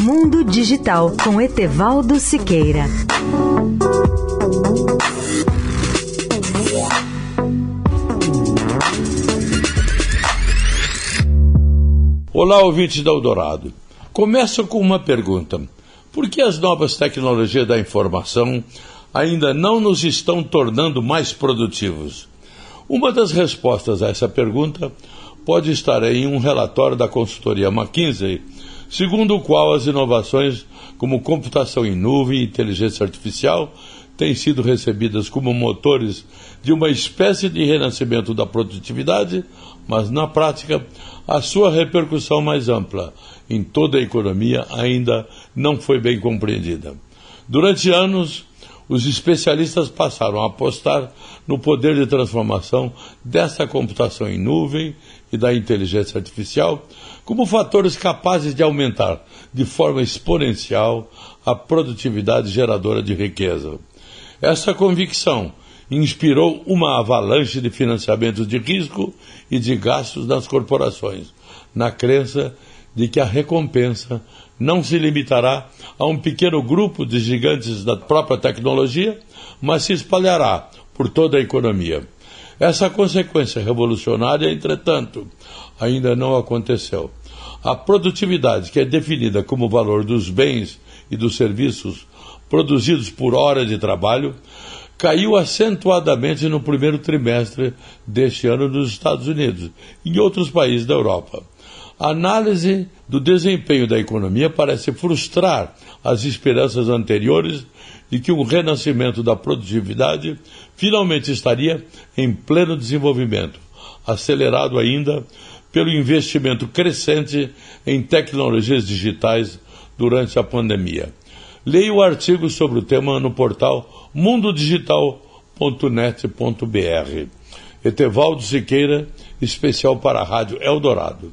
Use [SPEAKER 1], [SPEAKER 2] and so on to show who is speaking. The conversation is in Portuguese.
[SPEAKER 1] Mundo Digital com Etevaldo Siqueira.
[SPEAKER 2] Olá, ouvintes da Eldorado. Começo com uma pergunta. Por que as novas tecnologias da informação ainda não nos estão tornando mais produtivos? Uma das respostas a essa pergunta pode estar em um relatório da consultoria McKinsey, segundo o qual as inovações como computação em nuvem e inteligência artificial têm sido recebidas como motores de uma espécie de renascimento da produtividade, mas na prática a sua repercussão mais ampla em toda a economia ainda não foi bem compreendida. Durante anos, os especialistas passaram a apostar no poder de transformação dessa computação em nuvem e da inteligência artificial como fatores capazes de aumentar de forma exponencial a produtividade geradora de riqueza. Essa convicção inspirou uma avalanche de financiamentos de risco e de gastos nas corporações, na crença de que a recompensa não se limitará a um pequeno grupo de gigantes da própria tecnologia, mas se espalhará por toda a economia. Essa consequência revolucionária, entretanto, ainda não aconteceu. A produtividade, que é definida como o valor dos bens e dos serviços produzidos por hora de trabalho, caiu acentuadamente no primeiro trimestre deste ano nos Estados Unidos e em outros países da Europa. A análise do desempenho da economia parece frustrar as esperanças anteriores de que um renascimento da produtividade finalmente estaria em pleno desenvolvimento, acelerado ainda pelo investimento crescente em tecnologias digitais durante a pandemia. Leia o artigo sobre o tema no portal mundodigital.net.br. Etevaldo Siqueira, especial para a Rádio Eldorado.